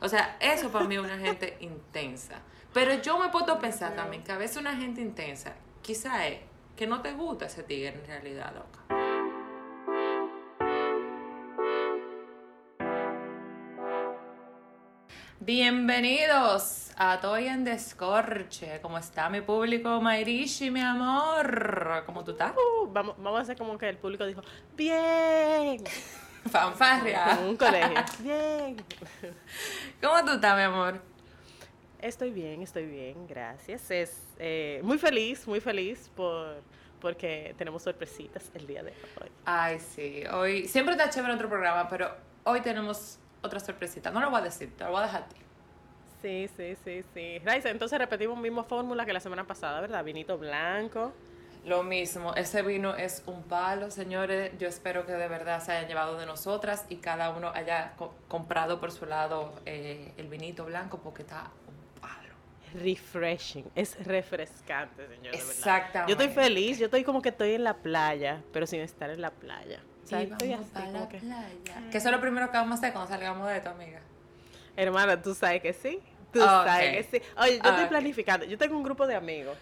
O sea, eso para mí es una gente intensa. Pero yo me puedo pensar también que a veces una gente intensa, quizá es que no te gusta ese tigre en realidad, loca. Bienvenidos a Toy en Descorche. ¿Cómo está mi público, Mairishi, mi amor? ¿Cómo tú estás? Uh, vamos, vamos a hacer como que el público dijo, bien. Fanfarria. Un colegio. Bien. ¿Cómo tú estás, mi amor? Estoy bien, estoy bien, gracias. Es eh, muy feliz, muy feliz por porque tenemos sorpresitas el día de hoy. Ay, sí. Hoy siempre está chévere otro programa, pero hoy tenemos otra sorpresita. No lo voy a decir, te lo voy a dejar a ti. Sí, sí, sí, sí. Raiza, entonces repetimos misma fórmula que la semana pasada, ¿verdad? Vinito blanco. Lo mismo, ese vino es un palo, señores. Yo espero que de verdad se hayan llevado de nosotras y cada uno haya co- comprado por su lado eh, el vinito blanco porque está un palo. Refreshing, es refrescante, señor. de verdad. Exactamente. Yo estoy feliz, yo estoy como que estoy en la playa, pero sin estar en la playa. O sea, Y estoy vamos así la que, playa. Que eso es lo primero que vamos a hacer cuando salgamos de esto, amiga. hermana, tú sabes que sí. Tú sabes que sí. Oye, yo estoy planificando. Yo tengo un grupo de amigos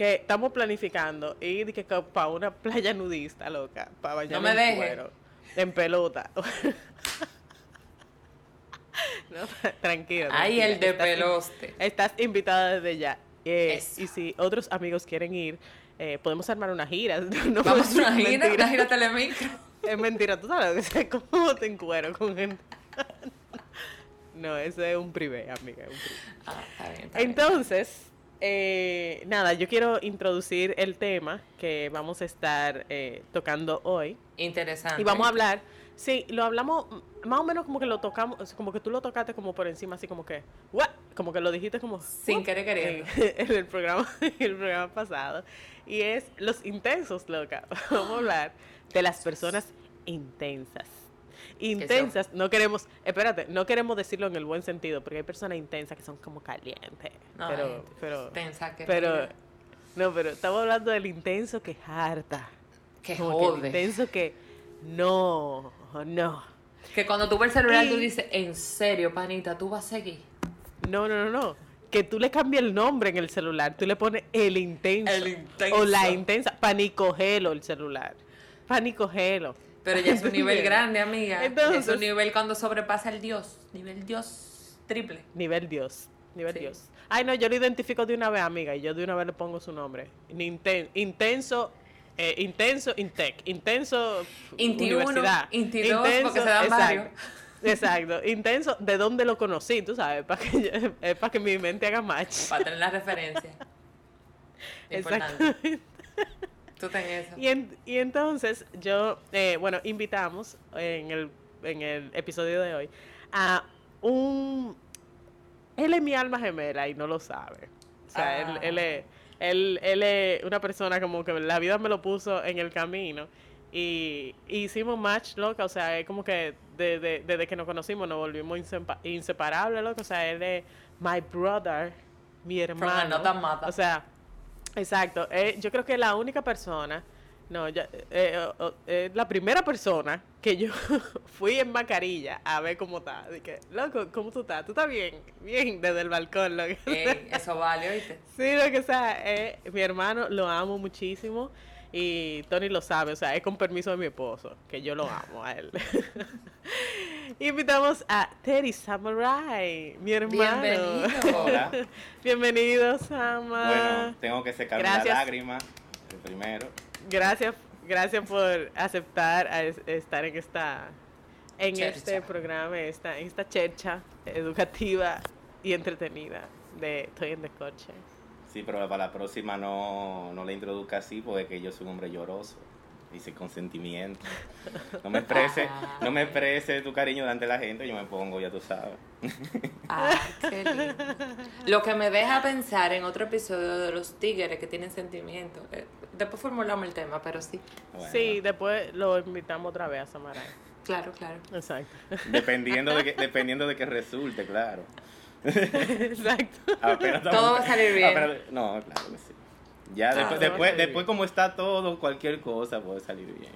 que estamos planificando ir que para una playa nudista, loca, para bañarme me en cuero, en pelota. no, tranquilo. Ay, el de estás in- peloste. Estás invitada desde ya. Eh, y si otros amigos quieren ir, eh, podemos armar una gira. No, Vamos a es una gira, mentira. una gira telemicro. Es mentira, tú sabes ¿cómo te encuero con gente? no, eso es un privé, amiga. es un privé. Ah, está bien, está bien. Eh, nada, yo quiero introducir el tema que vamos a estar eh, tocando hoy. Interesante. Y vamos a hablar, sí, lo hablamos, más o menos como que lo tocamos, como que tú lo tocaste como por encima, así como que, ¿what? Como que lo dijiste como... Sin querer queriendo. En, en el programa, en el programa pasado. Y es los intensos, loca. Vamos a hablar de las personas intensas. Intensas, no queremos, espérate, no queremos decirlo en el buen sentido, porque hay personas intensas que son como calientes. No, pero, pero, tensa que pero, mira, no, pero estamos hablando del intenso que harta. que Como que el jode. intenso que no, no. Que cuando tú ves el celular, tú Y- dices, en serio, panita, tú vas a seguir. No, no, no, no. Que tú le cambies el nombre en el celular. Tú le pones el intenso. El intenso. O la intensa. Panicogelo el celular. Panicogelo. Pero ya es un nivel grande, amiga. Entonces- es un nivel cuando sobrepasa el Dios. Nivel Dios triple. Nivel Dios. Nivel Sí. Dios. Ay, no, yo lo identifico de una vez, amiga. Y yo de una vez le pongo su nombre. Ninten- intenso. eh, intenso, Intec. Intenso. Inti uno, universidad. Inti dos, porque se dan exacto. varios. Exacto. Intenso. ¿De dónde lo conocí? Tú sabes. Para que, yo- eh, para que mi mente haga match. Para tener la referencia. Importante. Tú eso. Y, en- y entonces yo, eh, bueno, invitamos en el, en el episodio de hoy a un... Él es mi alma gemela y no lo sabe. O sea, Ah. él, él, es, él, él es una persona como que la vida me lo puso en el camino. Y, y hicimos match, loca. O sea, es como que de- de- desde que nos conocimos nos volvimos insepa- inseparables, loca. O sea, él es my brother, mi hermano. O sea, Exacto. Eh, yo creo que la única persona, no, ya, eh, eh, eh, la primera persona que yo fui en mascarilla a ver cómo está. Dije, loco, ¿cómo tú estás? ¿Tú estás bien? Bien, desde el balcón. Lo que Ey, eso vale, ¿oíste? Sí, lo que sea, eh, mi hermano lo amo muchísimo y Tony lo sabe, o sea, es con permiso de mi esposo, que yo lo amo a él. Invitamos a Teddy Samurai, mi hermano. Bienvenido. Hola. Bienvenido, Sama. Bueno, tengo que secarme Gracias. la lágrima el primero. Gracias, gracias por aceptar a es- estar en esta en Chercha. este programa, esta, en esta chercha educativa y entretenida de Estoy en Descoche. Sí, pero para la próxima no, no la introduzca así porque que yo soy un hombre lloroso sin consentimiento. No me exprese, no me exprese tu cariño delante de la gente, yo me pongo, ya tú sabes. Ay, qué lindo. Lo que me deja pensar en otro episodio de los tigres que tienen sentimientos. Eh, Después formulamos el tema, pero sí. Bueno, Sí, después lo invitamos otra vez a Samaray. Claro, claro. Exacto. Dependiendo de que, dependiendo de que resulte, claro. Exacto. Apenas Todo va a salir bien. apenas- no, claro que sí. Ya Ah, después, va a después, salir como está todo, cualquier cosa puede salir bien.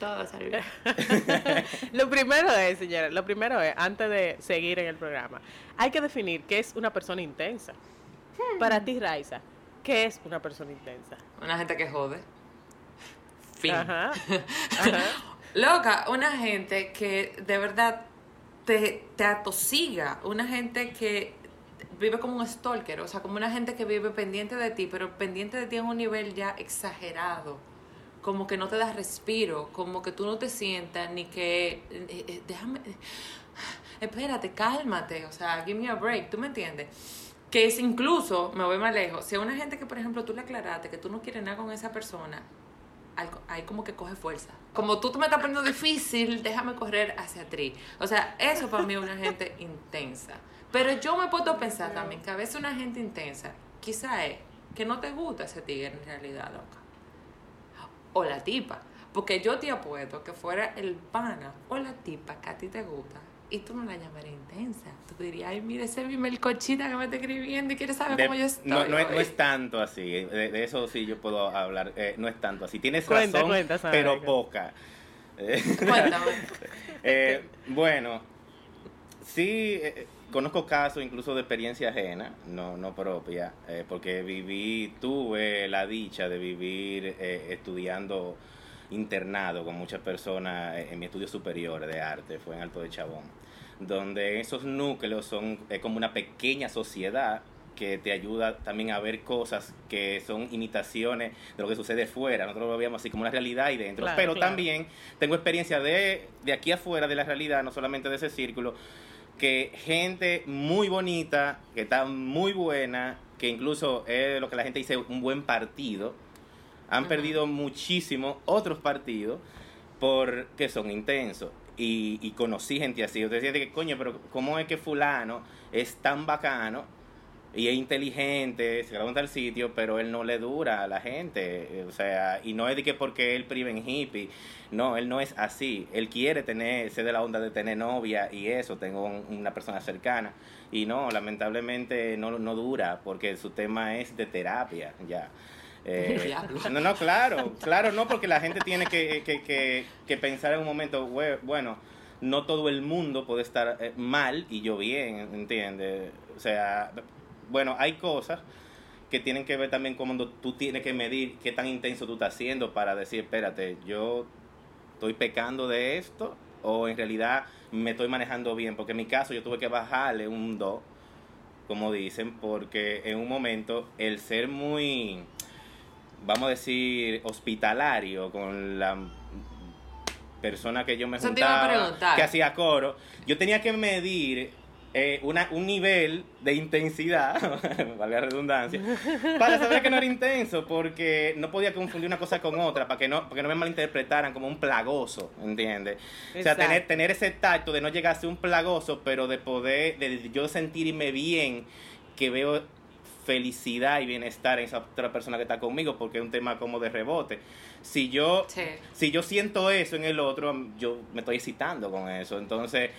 Todo salió bien. lo primero es, señora, lo primero es, antes de seguir en el programa, hay que definir qué es una persona intensa. Para ti, Raiza, ¿qué es una persona intensa? Una gente que jode. Fin. Ajá. Loca, una gente que de verdad te, te atosiga, una gente que vive como un stalker, o sea, como una gente que vive pendiente de ti, pero pendiente de ti en un nivel ya exagerado, como que no te das respiro, como que tú no te sientas ni que, eh, eh, déjame, espérate, cálmate, o sea, give me a break, ¿tú me entiendes? Que es incluso, me voy más lejos, si a una gente que, por ejemplo, tú le aclaraste que tú no quieres nada con esa persona, ahí como que coge fuerza. Como tú te me estás poniendo difícil, déjame correr hacia ti. O sea, eso para mí es una gente intensa. Pero yo me puedo pensar también que a veces una gente intensa, quizá es que no te gusta ese tigre en realidad, loca. O la tipa. Porque yo te apuesto que fuera el pana o la tipa que a ti te gusta y tú no la llamarías intensa. Tú dirías, ay, mire ese mi melcochita que me está escribiendo y quiere saber cómo yo estoy. No, no, es, no es, tanto así. De, eso sí yo puedo hablar. Eh, no es tanto así. Tienes razón, pero poca. Cuéntame. eh, bueno, sí, eh, conozco casos incluso de experiencia ajena, no, no propia, eh, porque viví, tuve la dicha de vivir estudiando internado con muchas personas en mi estudio superior de arte, fue en Alto de Chabón, donde esos núcleos son como una pequeña sociedad que te ayuda también a ver cosas que son imitaciones de lo que sucede fuera. Nosotros lo veíamos así como una realidad y dentro. Pero también tengo experiencia de, de aquí afuera de la realidad, no solamente de ese círculo, que gente muy bonita, que está muy buena, que incluso es lo que la gente dice un buen partido, han perdido muchísimo otros partidos porque son intensos. Y, y conocí gente así. Yo decía que, coño, pero ¿cómo es que fulano es tan bacano y es inteligente, se graba en tal sitio, pero él no le dura a la gente, o sea, y no es de que porque él prive en hippie, no, él no es así, él quiere tener, ser de la onda de tener novia y eso, tengo una persona cercana, y no, lamentablemente no, no dura, porque su tema es de terapia, ya. Eh, no, no, claro, claro, no, porque la gente tiene que, que, que, que pensar en un momento, bueno, no todo el mundo puede estar eh, mal y yo bien, ¿entiendes? O sea, bueno, hay cosas que tienen que ver también con cuando tú tienes que medir qué tan intenso tú estás haciendo para decir, espérate, yo estoy pecando de esto o en realidad me estoy manejando bien, porque en mi caso yo tuve que bajarle un 2, como dicen, porque en un momento el ser muy, vamos a decir, hospitalario con la persona que yo me juntaba, que hacía coro, yo tenía que medir eh, una, un nivel de intensidad, valga la redundancia, para saber que no era intenso, porque no podía confundir una cosa con otra, para que no, para que no me malinterpretaran como un plagoso, ¿entiendes? O sea, tener, tener ese tacto de no llegar a ser un plagoso, pero de poder, de yo sentirme bien, que veo felicidad y bienestar en esa otra persona que está conmigo, porque es un tema como de rebote. Si yo, si yo siento eso en el otro, yo me estoy excitando con eso. Entonces,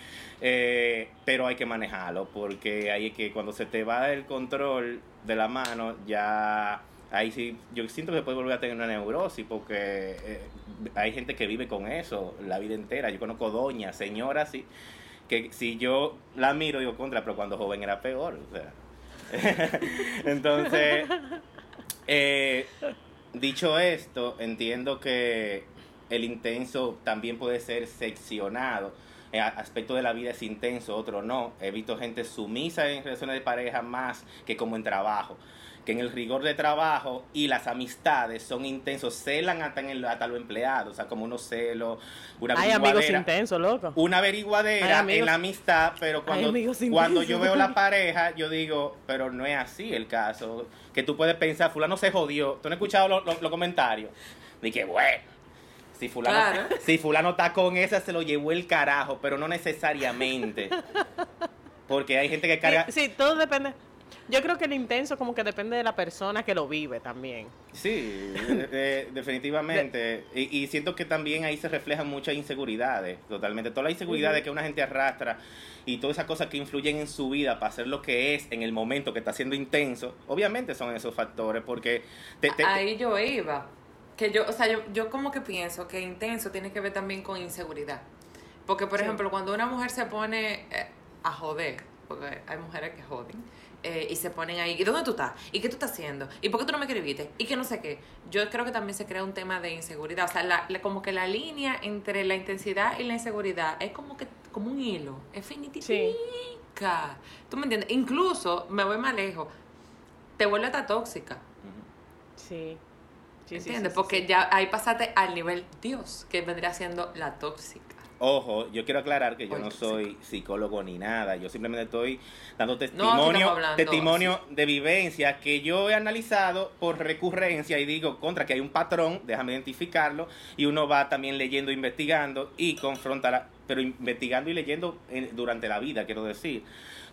eh, pero hay que manejarlo, porque ahí es que cuando se te va el control de la mano, ya ahí sí, yo siento que puede volver a tener una neurosis, porque eh, hay gente que vive con eso la vida entera. Yo conozco doñas, señoras, sí, que si yo la miro, digo contra, pero cuando joven era peor. O sea. Entonces, eh, dicho esto, entiendo que el intenso también puede ser seccionado. El aspecto de la vida es intenso, otro no. He visto gente sumisa en relaciones de pareja más que como en trabajo que en el rigor de trabajo y las amistades son intensos, celan hasta, en el, hasta los empleados, o sea, como unos celos, una Hay amigos intensos, loco. Una averiguadera en la amistad, pero cuando, cuando yo veo la pareja, yo digo, pero no es así el caso, que tú puedes pensar, fulano se jodió, tú no has escuchado los comentarios, de que, bueno, si fulano, si fulano está con esa, se lo llevó el carajo, pero no necesariamente. Porque hay gente que carga... sí todo depende yo creo que el intenso como que depende de la persona que lo vive también. Sí, definitivamente. y, siento que también ahí se reflejan muchas inseguridades, totalmente. Todas las inseguridades que una gente arrastra y todas esas cosas que influyen en su vida para hacer lo que es en el momento que está siendo intenso, obviamente son esos factores porque... ahí yo iba. que yo, o sea, yo, yo como que pienso que intenso tiene que ver también con inseguridad. Porque, por Sí. ejemplo, cuando una mujer se pone eh, a joder, porque hay mujeres que joden, eh, y se ponen ahí, ¿y dónde tú estás? ¿Y qué tú estás haciendo? ¿Y por qué tú no me escribiste? ¿Y que no sé qué? Yo creo que también se crea un tema de inseguridad. O sea, la, la- como que la línea entre la intensidad y la inseguridad es como que como un hilo, es finitica. ¿Tú me entiendes? Incluso, me voy más lejos, te vuelve hasta tóxica. Sí. Sí, sí, sí, ¿Entiendes? sí, Porque sí. ya ahí pasaste al nivel Dios, que vendría siendo la tóxica. Ojo, yo quiero aclarar que yo Oye, no sí. soy psicólogo ni nada, yo simplemente estoy dando testimonio, hablando, testimonio de vivencia que yo he analizado por recurrencia y digo contra que hay un patrón, déjame identificarlo, y uno va también leyendo, investigando y confrontar, pero investigando y leyendo eh, durante la vida, quiero decir.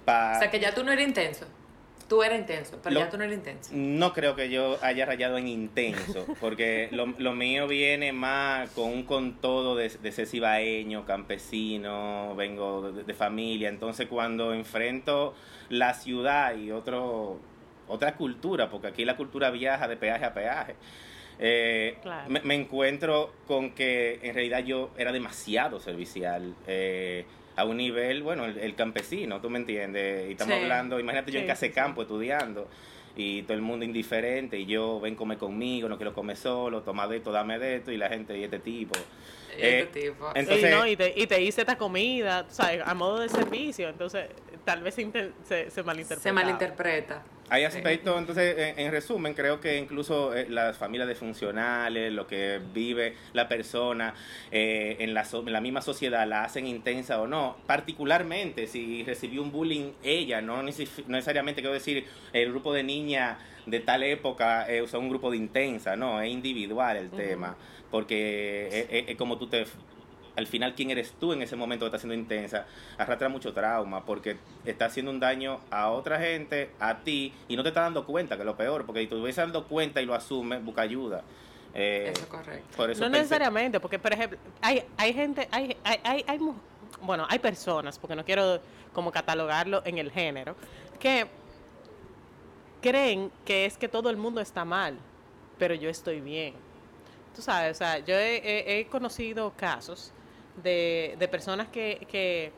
Pa- O sea, que ya tú no eres intenso. Tú eres intenso, pero Lo- ya tú no eres intenso. No creo que yo haya rayado en intenso, porque lo, lo mío viene más con un con todo de, de ser cibaeño, campesino, vengo de, de familia, entonces cuando enfrento la ciudad y otro otra cultura, porque aquí la cultura viaja de peaje a peaje, eh, Claro. me, me encuentro con que en realidad yo era demasiado servicial. eh, a un nivel, bueno, el, el campesino, tú me entiendes, y estamos Sí. hablando, imagínate yo en casa de campo estudiando, y todo el mundo indiferente y yo ven come conmigo, no quiero comer solo, toma de esto, dame de esto y la gente y este tipo. Este Eh, tipo. en- Sí, entonces- ¿no? y, te, y te hice esta comida, ¿sabes? A modo de servicio. Entonces, tal vez se, se, se malinterpreta. se malinterpreta. Hay aspectos, entonces, en, en resumen, creo que incluso eh, las familias disfuncionales, lo que vive la persona eh, en, la, so- en la misma sociedad, la hacen intensa o no. Particularmente si recibió un bullying ella, no, neces- no necesariamente quiero decir el grupo de niñas de tal época eh, un grupo de intensa, no, es individual el tema, porque es, es- es como tú te al final quién eres tú en ese momento que está siendo intensa, arrastra mucho trauma porque está haciendo un daño a otra gente, a ti, y no te estás dando cuenta, que es lo peor, porque si te hubieses dando cuenta y lo asumes, busca ayuda. Eh, Eso es correcto. por eso No pensé- necesariamente, porque por ejemplo, hay, hay gente, hay, hay, hay, hay bueno, hay personas, porque no quiero como catalogarlo en el género, que creen que es que todo el mundo está mal, pero yo estoy bien. Tú sabes, o sea, yo he, he- he conocido casos de, de personas que, que,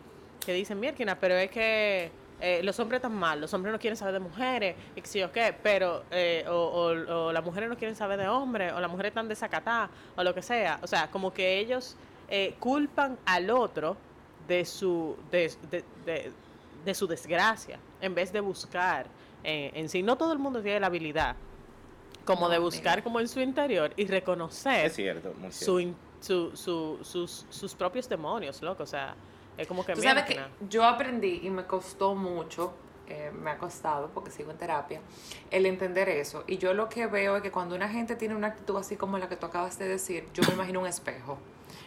que dicen, mierda, pero es que eh, los hombres están mal, los hombres no quieren saber de mujeres, y sí o qué, pero, eh, o, o- o las mujeres no quieren saber de hombres, o las mujeres están desacatadas, o lo que sea. O sea, como que ellos eh, culpan al otro de su, de, de- de- de su desgracia, en vez de buscar eh, en sí. No todo el mundo tiene la habilidad como No, de buscar mira. como en su interior y reconocer Es cierto, muy su, cierto. Su, su- sus, sus propios demonios, loco. O sea, es como que Tú sabes que yo aprendí y me costó mucho, eh, me ha costado porque sigo en terapia, el entender eso. Y yo lo que veo es que cuando una gente tiene una actitud así como la que tú acabas de decir, yo me imagino un espejo.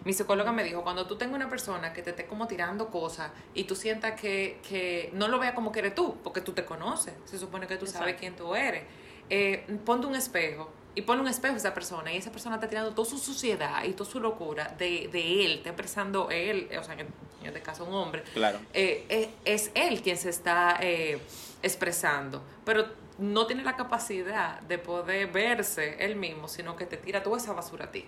Mi psicóloga me dijo, cuando tú tengas una persona que te esté como tirando cosas y tú sientas que, que no lo vea como que eres tú, porque tú te conoces, se supone que tú sabes Exacto. quién tú eres, eh, ponte un espejo y ponle un espejo a esa persona y esa persona está tirando toda su suciedad y toda su locura de, de él, está expresando él, o sea, en este caso un hombre, Claro. eh, eh, es él quien se está eh, expresando, pero no tiene la capacidad de poder verse él mismo, sino que te tira toda esa basura a ti.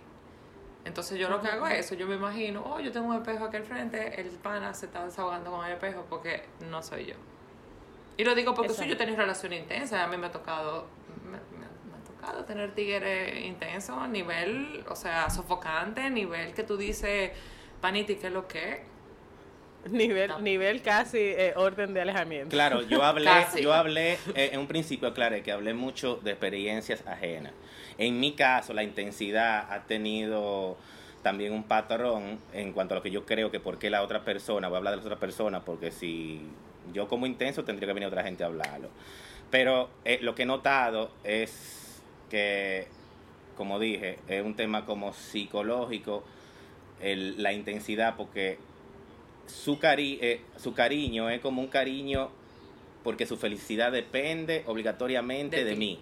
Entonces yo lo que hago es eso, yo me imagino, oh, yo tengo un espejo aquí al frente, el pana se está desahogando con el espejo porque no soy yo. Y lo digo porque si yo tengo relación intensa, a mí me ha tocado, tocado tener tigres intensos, a nivel, o sea, sofocante, nivel que tú dices, paniti, ¿qué es lo que? Nivel, No. nivel casi eh, orden de alejamiento. Claro, yo hablé, Casi. yo hablé, eh, en un principio aclaré que hablé mucho de experiencias ajenas. En mi caso, la intensidad ha tenido también un patrón en cuanto a lo que yo creo que por qué la otra persona, voy a hablar de la otra persona, porque si yo como intenso tendría que venir otra gente a hablarlo. Pero eh, lo que he notado es que, como dije, es un tema como psicológico, el- la intensidad, porque su, cari eh, su cariño es como un cariño porque su felicidad depende obligatoriamente De de, mí.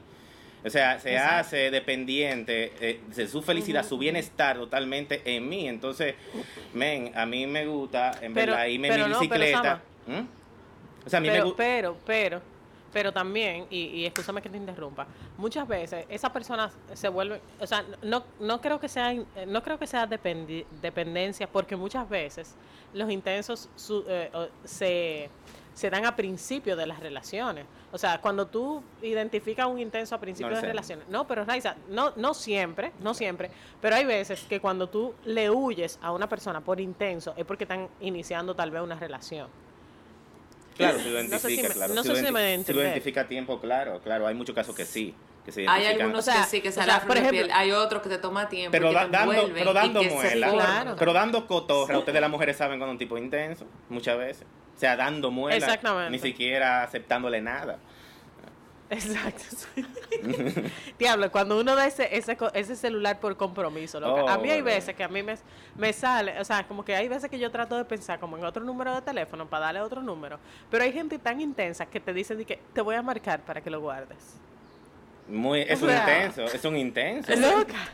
O sea, se Exacto. hace dependiente eh, de su felicidad, su bienestar totalmente en mí. Entonces, men, a mí me gusta, en Pero- verdad, irme en mi no, pero, bicicleta. ¿Mm? O sea, a mí me Pero, gusta. pero, pero, Pero también, y, y escúchame que te interrumpa, muchas veces esas personas se vuelven, o sea, no, no creo que sea, no creo que sea dependi- dependencia, porque muchas veces los intensos su- eh, se, se dan a principio de las relaciones. O sea, cuando tú identificas un intenso a principio No de sé. relaciones, no, pero Raiza, no, no siempre, no siempre, pero hay veces que cuando tú le huyes a una persona por intenso es porque están iniciando tal vez una relación. Claro, si lo No sé si identifica, me- claro. no si sé lo si me identifica a tiempo, claro, claro. Hay muchos casos que sí, que se Hay algunos O sea, que sí, que o sea, por ejemplo- piel. Hay otros que te toma tiempo. pero, y que da- te dando, pero dando y que se muela. Claro. pero dando cotorra, ustedes las mujeres saben cuando un tipo es intenso, muchas veces. O sea, dando muela, Exactamente. ni siquiera aceptándole nada. Exacto. Diablo, cuando uno da ese, ese, ese celular por compromiso, loca. a mí hay Oh. veces que a mí me, me sale, o sea, como que hay veces que yo trato de pensar como en otro número de teléfono para darle otro número, pero hay gente tan intensa que te dice de que te voy a marcar para que lo guardes. Muy, es O un intenso, es un intenso. Loca.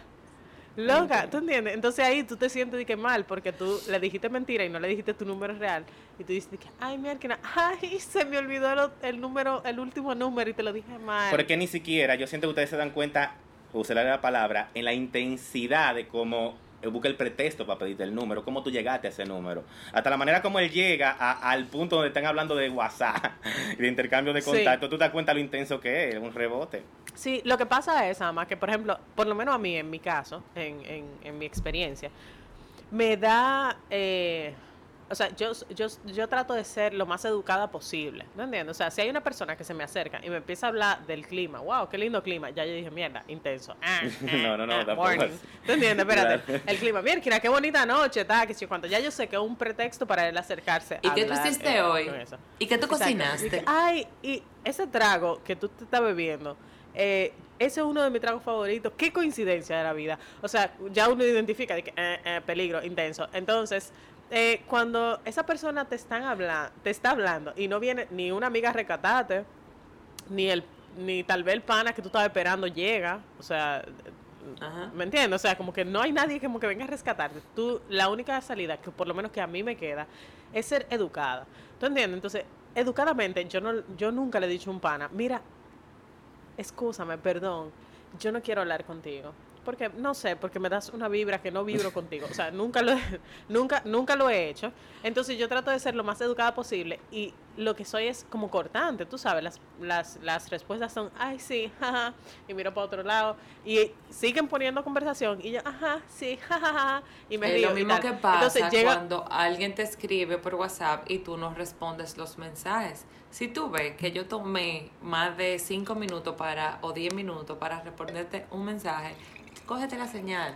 Loca, ¿tú entiendes? Entonces ahí tú te sientes de que mal porque tú le dijiste mentira y no le dijiste tu número real. Y tú dices de que, ay, mierda, ay, se me olvidó el número, el último número y te lo dije mal. Pero es que ni siquiera, yo siento que ustedes se dan cuenta, usaré la palabra, en la intensidad de cómo busca el pretexto para pedirte el número, cómo tú llegaste a ese número. Hasta la manera como él llega a- al punto donde están hablando de WhatsApp, de intercambio de Sí. contacto, tú te das cuenta lo intenso que es, un rebote. Sí, lo que pasa es, más que por ejemplo, por lo menos a mí, en mi caso, en, en, en mi experiencia, me da, eh, o sea, yo, yo, yo trato de ser lo más educada posible, ¿no entiendes? O sea, si hay una persona que se me acerca y me empieza a hablar del clima, wow, qué lindo clima, ya yo dije, mierda, intenso. Ah, No, no, no, ah, tampoco. ¿Tú entiendes? Espérate, Claro. el clima, mira, qué bonita noche, tal, que si cuando ya yo sé que es un pretexto para él acercarse. ¿Y a qué tú hablar, hiciste eh, hoy? ¿Y qué tú Exacto. cocinaste? Y que, Ay, y ese trago que tú te estás bebiendo, eh, ese es uno de mis tragos favoritos. Qué coincidencia de la vida. O sea, ya uno identifica de que eh, eh, peligro intenso. Entonces, eh, cuando esa persona te están hablando, te está hablando y no viene ni una amiga a rescatarte, ni el ni tal vez el pana que tú estabas esperando llega, o sea, Ajá. ¿Me entiendes? O sea, como que no hay nadie como que venga a rescatarte. Tú, la única salida que por lo menos que a mí me queda es ser educada. ¿Tú entiendes? Entonces, educadamente, yo no, yo nunca le he dicho a un pana, mira, excúsame, perdón, yo no quiero hablar contigo. Porque, no sé, porque me das una vibra que no vibro contigo. O sea, nunca lo, he, nunca, nunca lo he hecho. Entonces yo trato de ser lo más educada posible y lo que soy es como cortante, tú sabes, las, las, las respuestas son, ay, sí, jaja, y miro para otro lado y siguen poniendo conversación y yo, ajá, sí, jajaja, y me Es río. lo y mismo tal. que pasa Entonces llega, cuando alguien te escribe por WhatsApp y tú no respondes los mensajes. Si tú ves que yo tomé más de 5 minutos para o 10 minutos para responderte un mensaje, cógete la señal.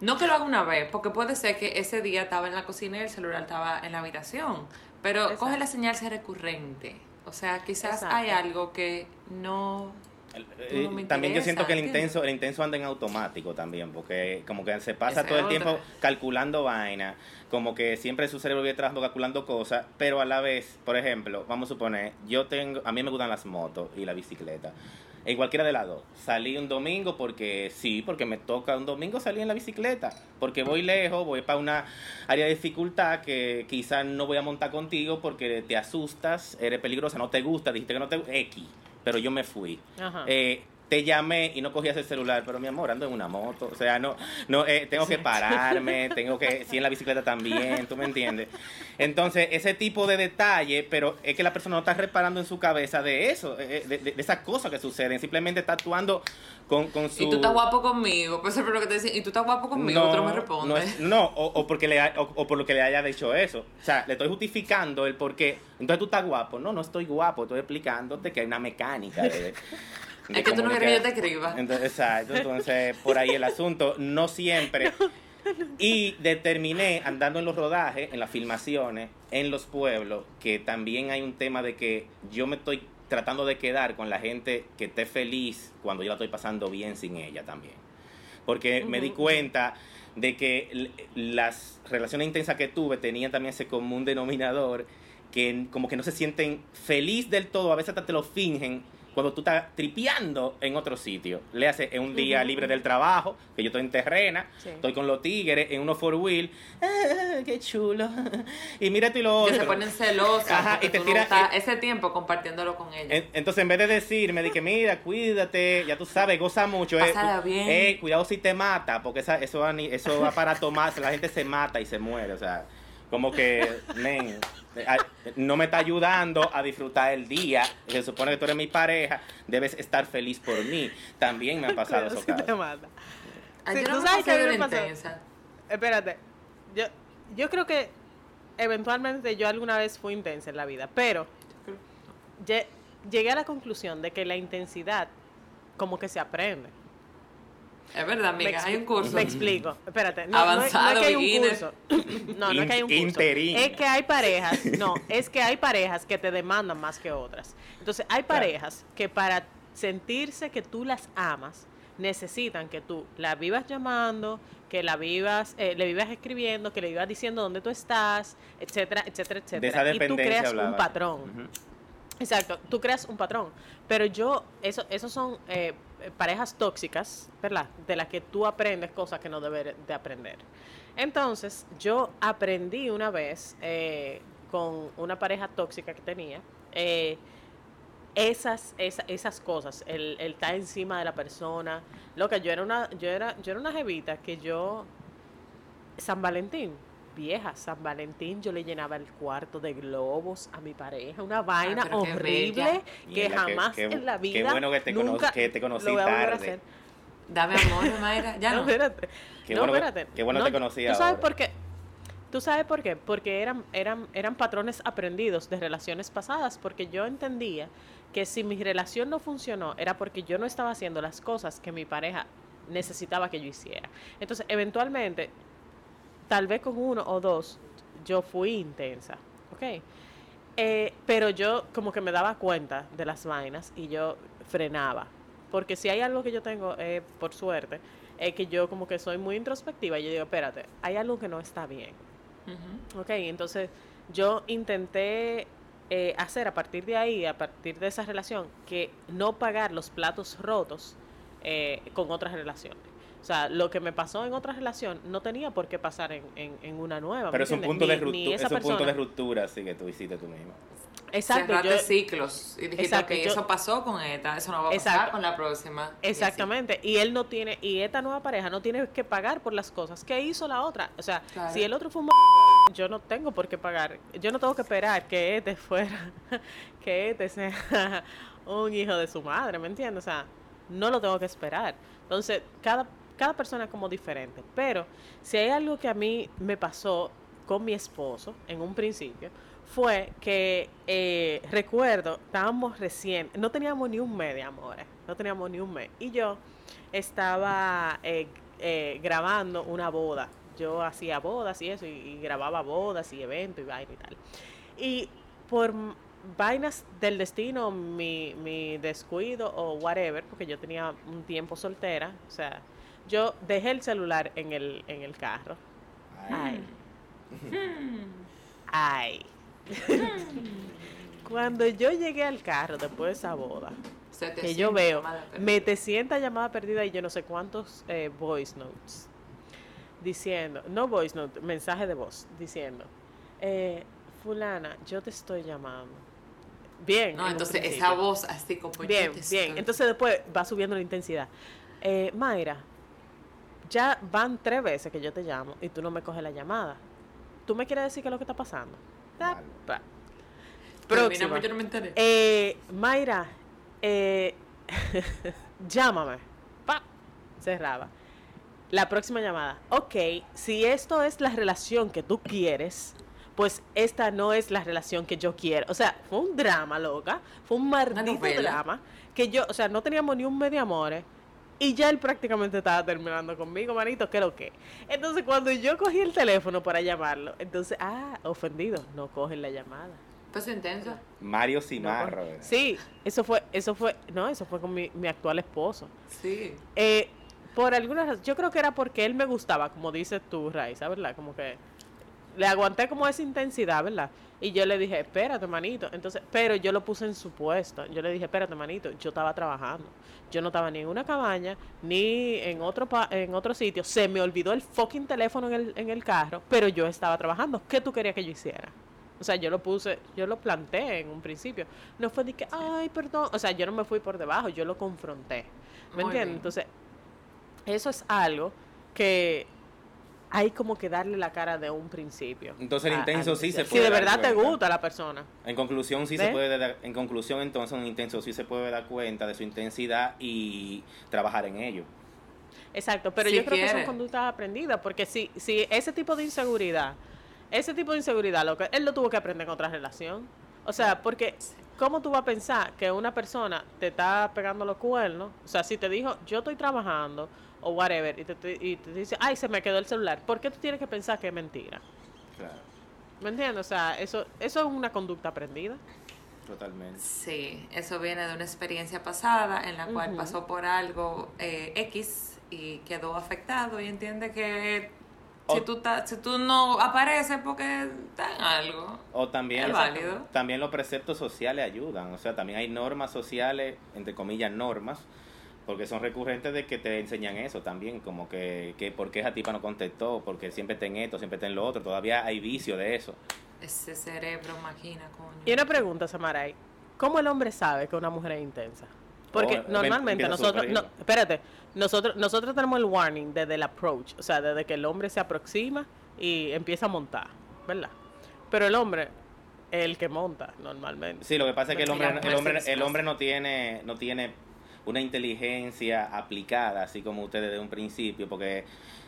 No que lo haga una vez, porque puede ser que ese día estaba en la cocina y el celular estaba en la habitación. Pero Exacto. coge la señal ser recurrente. O sea, quizás Exacto. hay algo que no... El- Tú no me también yo siento que el intenso, el intenso anda en automático también, porque como que se pasa Esa todo el tiempo calculando vaina, como que siempre su cerebro vive trabajando calculando cosas, pero a la vez, por ejemplo, vamos a suponer, yo tengo, a mí me gustan las motos y la bicicleta. En cualquiera de las dos. Salí un domingo porque sí, porque me toca un domingo salir en la bicicleta. Porque voy lejos, voy para una área de dificultad que quizás no voy a montar contigo porque te asustas, eres peligrosa, no te gusta, dijiste que no te X. Pero yo me fui. Ajá. Eh, te llamé y no cogías el celular, pero mi amor, ando en una moto, o sea, no, no, eh, tengo que pararme, tengo que, sí en la bicicleta también, tú me entiendes. Entonces, ese tipo de detalle, pero es que la persona no está reparando en su cabeza de eso, eh, de, de, de esas cosas que suceden, simplemente está actuando con, con su... Y tú estás guapo conmigo, pues es lo que te decía. Y tú estás guapo conmigo, otro me responde. No, es- no, o, o porque le, ha- o, o por lo que le haya dicho eso. O sea, le estoy justificando el por qué. Entonces tú estás guapo. No, no estoy guapo. Estoy explicándote que hay una mecánica. De, de Es que tú no quieres que yo te escriba. Entonces, exacto. Entonces, por ahí el asunto. No siempre. Y determiné, andando en los rodajes, en las filmaciones, en los pueblos, que también hay un tema de que yo me estoy tratando de quedar con la gente que esté feliz cuando yo la estoy pasando bien sin ella también. Porque me di cuenta de que las relaciones intensas que tuve tenían también ese común denominador que como que no se sienten feliz del todo, a veces hasta te lo fingen cuando tú estás tripeando en otro sitio. Le hace en un día libre del trabajo, que yo estoy en terrena, Sí. estoy con los tigres en unos four wheel. Ah, qué chulo. Y mira tú y lo Que otro. se ponen celosas Ajá, y te tú tira- no estás y- ese tiempo compartiéndolo con ellos. En- Entonces, en vez de decirme, de que mira, cuídate, ya tú sabes, goza mucho. eh, bien. eh, cuidado si te mata, porque esa, eso, eso va para tomarse, la gente se mata y se muere. O sea, como que, men, ay, no me está ayudando a disfrutar el día. Se supone que tú eres mi pareja, debes estar feliz por mí. También me han pasado esos si te casos. mata. Ay, Sí, tú me sabes que a mí de me pasó. Espérate, yo, yo creo que eventualmente yo alguna vez fui intensa en la vida, pero lle- llegué a la conclusión de que la intensidad como que se aprende. Es verdad, amiga, hay un curso. Me explico. Espérate. No, no es- no, Avanzado, es que hay un curso. No, no es que hay un curso. Interín. Es que hay parejas. No, es que hay parejas que te demandan más que otras. Entonces, hay Claro. parejas que para sentirse que tú las amas, necesitan que tú la vivas llamando, que la vivas, eh, le vivas escribiendo, que le vivas diciendo dónde tú estás, etcétera, etcétera, etcétera. De esa y tú creas hablaba. un patrón. Ujú. Exacto, tú creas un patrón. Pero yo, eso, esos son eh, parejas tóxicas, ¿verdad? De las que tú aprendes cosas que no debes de aprender. Entonces, yo aprendí una vez eh, con una pareja tóxica que tenía, eh, esas, esa- esas cosas, el, el estar encima de la persona. Loca, yo era una, yo era, yo era una jevita que yo, San Valentín, vieja, San Valentín, yo le llenaba el cuarto de globos a mi pareja, una vaina pero qué horrible que qué- jamás qué- en la qué vida bueno que te nunca que te conocí lo voy a volver a tarde. hacer. Dame amor, Mayra. Ya No, no. espérate. Qué no, bueno que- espérate. qué bueno No, te conocí ¿Tú sabes por qué? ¿Tú sabes por qué? Porque eran, eran, eran patrones aprendidos de relaciones pasadas, porque yo entendía que si mi relación no funcionó era porque yo no estaba haciendo las cosas que mi pareja necesitaba que yo hiciera. Entonces, eventualmente, tal vez con uno o dos, yo fui intensa, ¿ok? Eh, pero yo como que me daba cuenta de las vainas y yo frenaba. Porque si hay algo que yo tengo, eh, por suerte, es que yo como que soy muy introspectiva y yo digo, espérate, hay algo que no está bien. Ujú. Ok, entonces yo intenté eh, hacer a partir de ahí, a partir de esa relación, que no pagar los platos rotos eh, con otras relaciones. O sea, lo que me pasó en otra relación no tenía por qué pasar en, en- en una nueva. ¿me Pero es un punto de Ni- es un punto de ruptura, así que tú hiciste tú mismo. Exacto, Cerraste yo, ciclos. Y dijiste, Exacto, yo- eso pasó con esta, eso no va a pasar Exacto. con la próxima. Exactamente, y él no tiene, y esta nueva pareja no tiene que pagar por las cosas que hizo la otra. O sea, Claro. si el otro fue un m- yo no tengo por qué pagar, yo no tengo que esperar que este fuera, que este sea un hijo de su madre, ¿me entiendes? O sea, no lo tengo que esperar. Entonces, cada, cada persona es como diferente. Pero si hay algo que a mí me pasó con mi esposo en un principio, fue que eh, recuerdo, estábamos recién, no teníamos ni un mes de amores, no teníamos ni un mes. Y yo estaba eh, eh, grabando una boda. Yo hacía bodas y eso, y, grababa bodas y eventos y vaina y tal. Y por vainas del destino, mi descuido o whatever, porque yo tenía un tiempo soltera, o sea, yo dejé el celular en el, en el carro. Ay. Ay. Cuando yo llegué al carro después de esa boda, que yo 700 veo llamadas perdidas. 700 llamadas perdidas y yo no sé cuántos eh, voice notes diciendo, no voice note, mensaje de voz, diciendo, eh, fulana, yo te estoy llamando. Bien. No, en entonces esa voz así como Bien, te bien. estoy- Entonces después va subiendo la intensidad. Eh, Mayra, ya van tres veces que yo te llamo y tú no me coges la llamada. ¿Tú me quieres decir qué es lo que está pasando? Próxima. mira, yo no me enteré. Eh, Mayra, eh, llámame. Pa. Cerraba. La próxima llamada. Ok, si esto es la relación que tú quieres, pues esta no es la relación que yo quiero. O sea, fue un drama, loca. Fue un maldito drama. Que yo, o sea, no teníamos ni un medio amores. Y ya él prácticamente estaba terminando conmigo, manito, ¿qué lo que? Entonces, cuando yo cogí el teléfono para llamarlo, entonces, ah, ofendido, no cogen la llamada. Pues intenso. Mario No, Cimarro. con- ¿verdad? Sí, eso fue, eso fue, no, eso fue con mi, mi actual esposo. Sí. Eh, por alguna razón, yo creo que era porque él me gustaba, como dices tú, Raiza, ¿verdad? Como que le aguanté como esa intensidad, ¿verdad? Y yo le dije, espérate, manito. Entonces, pero yo lo puse en su puesto. Yo le dije, espérate, manito, yo estaba trabajando. Yo no estaba ni en una cabaña, ni en otro, pa en otro sitio. Se me olvidó el fucking teléfono en el, en el carro, pero yo estaba trabajando. ¿Qué tú querías que yo hiciera? O sea, yo lo puse, yo lo planteé en un principio. No fue de que, ay, perdón. O sea, yo no me fui por debajo, yo lo confronté. ¿Me entiendes? Entonces, eso es algo que hay como que darle la cara de un principio. Entonces el intenso sí se puede Si de verdad te gusta la persona. En conclusión sí se puede dar, en conclusión entonces un intenso sí se puede dar cuenta de su intensidad y trabajar en ello. Exacto, pero yo creo que son conductas aprendidas, porque si, si ese tipo de inseguridad, ese tipo de inseguridad, lo que él lo tuvo que aprender en otra relación. O sea, porque ¿cómo tú vas a pensar que una persona te está pegando los cuernos? O sea, si te dijo, yo estoy trabajando, o whatever, y te, y te dice, ay, se me quedó el celular, ¿por qué tú tienes que pensar que es mentira? Claro. ¿Me entiendes? O sea, eso, eso es una conducta aprendida. Totalmente. Sí, eso viene de una experiencia pasada en la cual pasó por algo eh, X y quedó afectado y entiende que si tú, si tú no apareces porque está en algo. O también, es válido. también los preceptos sociales ayudan. O sea, también hay normas sociales, entre comillas, normas, porque son recurrentes de que te enseñan eso también, como que, que por qué esa tipa no contestó, porque siempre está en esto, siempre está en lo otro, todavía hay vicio de eso. Ese cerebro máquina, coño. Y una pregunta, Samaray, ¿cómo el hombre sabe que una mujer es intensa? Porque oh, normalmente nosotros, no, espérate, nosotros, nosotros tenemos el warning desde el approach, o sea, desde que el hombre se aproxima y empieza a montar, ¿verdad? Pero el hombre, el que monta normalmente. Sí, lo que pasa es que el hombre, el hombre, el hombre no tiene, no tiene una inteligencia aplicada, así como ustedes de un principio, porque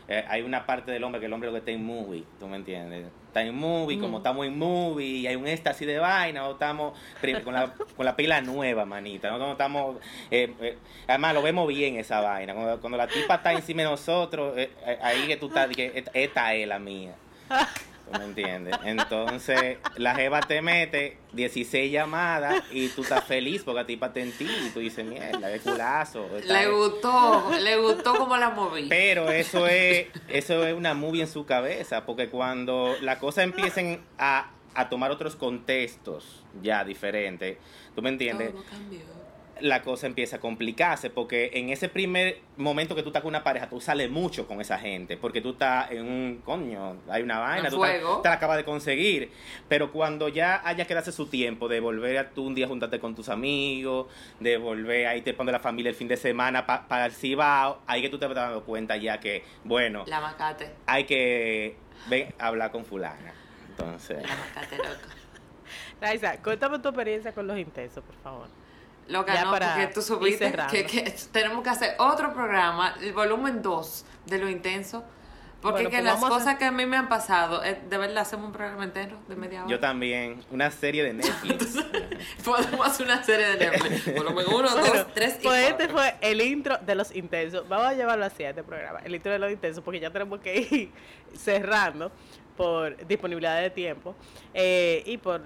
eh, hay una parte del hombre que el hombre lo que está en movie, ¿tú me entiendes? Está en movie, como estamos en movie, y hay un éxtasis de vaina, o estamos con la, con la pila nueva, manita, ¿no? estamos, eh, eh, además lo vemos bien esa vaina, cuando, la tipa está encima de nosotros, ahí que tú estás, que esta es la mía. ¿Tú me entiendes? Entonces, la jeva te mete 16 llamadas y tú estás feliz porque a ti en ti y tú dices, mierda, qué culazo. Le gustó, le gustó como la moví. Pero eso es, eso es una movie en su cabeza, porque cuando las cosas empiecen a, a tomar otros contextos ya diferentes, ¿tú me entiendes? Todo cambió la cosa empieza a complicarse porque en ese primer momento que tú estás con una pareja, tú sales mucho con esa gente porque tú estás en un coño, hay una vaina, tú te, la acabas de conseguir. Pero cuando ya haya que darse su tiempo de volver a tú un día juntarte con tus amigos, de volver a irte de la familia el fin de semana para el Cibao, ahí que tú te vas dando cuenta ya que, bueno, la macate. hay que ven, hablar con fulana. Entonces. La macate, loco. Raisa, cuéntame tu experiencia con los intensos, por favor. Lo que no, porque tú subiste que, tenemos que hacer otro programa, el volumen 2 de lo intenso. Porque que pues las cosas que a mí me han pasado, eh, de verdad hacemos un programa entero de media hora. Yo también, una serie de Netflix. podemos hacer una serie de Netflix. Volumen 1, 2, 3 y Pues este fue el intro de los intensos. Vamos a llevarlo así a este programa, el intro de los intensos, porque ya tenemos que ir cerrando por disponibilidad de tiempo eh, y por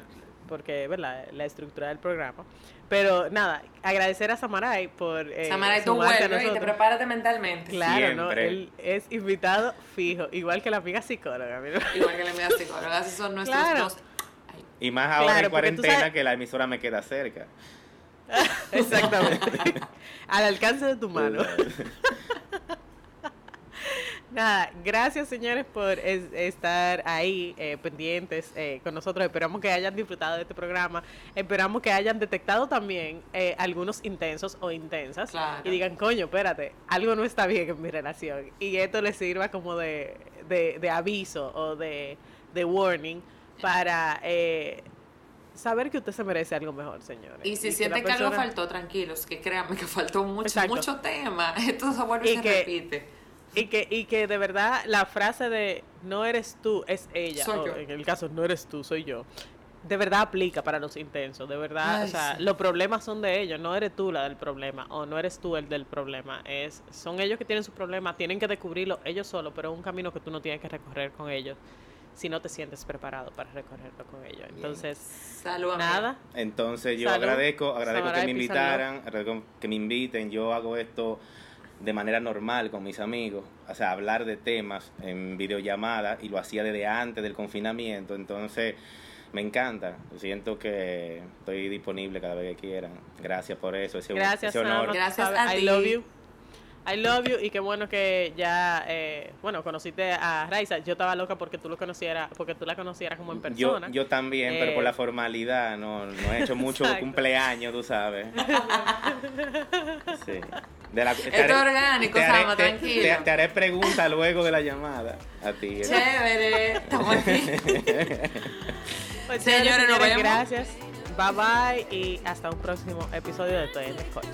porque ¿verdad? la estructura del programa. Pero nada, agradecer a Samaray por. Eh, Samaray, tú vuelves y te prepárate mentalmente. Claro, ¿no? Él es invitado fijo, igual que la amiga psicóloga. Igual que la amiga psicóloga, esos son nuestros dos. Y más ahora en cuarentena que la emisora me queda cerca. Exactamente. Al alcance de tu mano. Nada, gracias señores por estar ahí eh, pendientes eh, con nosotros. Esperamos que hayan disfrutado de este programa. Esperamos que hayan detectado también eh, algunos intensos o intensas. Y digan, coño, espérate, algo no está bien en mi relación. Y esto les sirva como de, de, aviso o de, de warning para saber que usted se merece algo mejor, señores. Y si siente que, algo faltó, tranquilos, que créanme que faltó mucho, mucho tema. Esto se vuelve y se repite y que, y que de verdad la frase de no eres tú, es ella. Soy yo. En el caso, no eres tú, soy yo. De verdad aplica para los intensos, de verdad. o sea, los problemas son de ellos, no eres tú la del problema o no eres tú el del problema. es Son ellos que tienen su problema, tienen que descubrirlo ellos solos, pero es un camino que tú no tienes que recorrer con ellos si no te sientes preparado para recorrerlo con ellos. Entonces, nada. Entonces yo agradezco, agradezco que me invitaran, agradezco que me inviten. Yo hago esto de manera normal con mis amigos, o sea, hablar de temas en videollamada y lo hacía desde antes del confinamiento, entonces me encanta, siento que estoy disponible cada vez que quieran. Gracias por eso, ese, Gracias, ese honor. Gracias a I love you. I love you y qué bueno que ya, eh, bueno, conociste a Raiza. Yo estaba loca porque tú lo conocieras, porque tú la conocieras como en Yo, persona. yo también, pero por Eh, la formalidad, no, no he hecho mucho Exacto. cumpleaños, tú sabes. Sí. De la- Esto orgánico, haré- Sama, te- tranquilo. Te, te haré preguntas luego de la llamada a ti. Chévere. Estamos aquí. Pues, Señores, nos vemos. Gracias. Bye bye y hasta un próximo episodio de Estoy en el coche.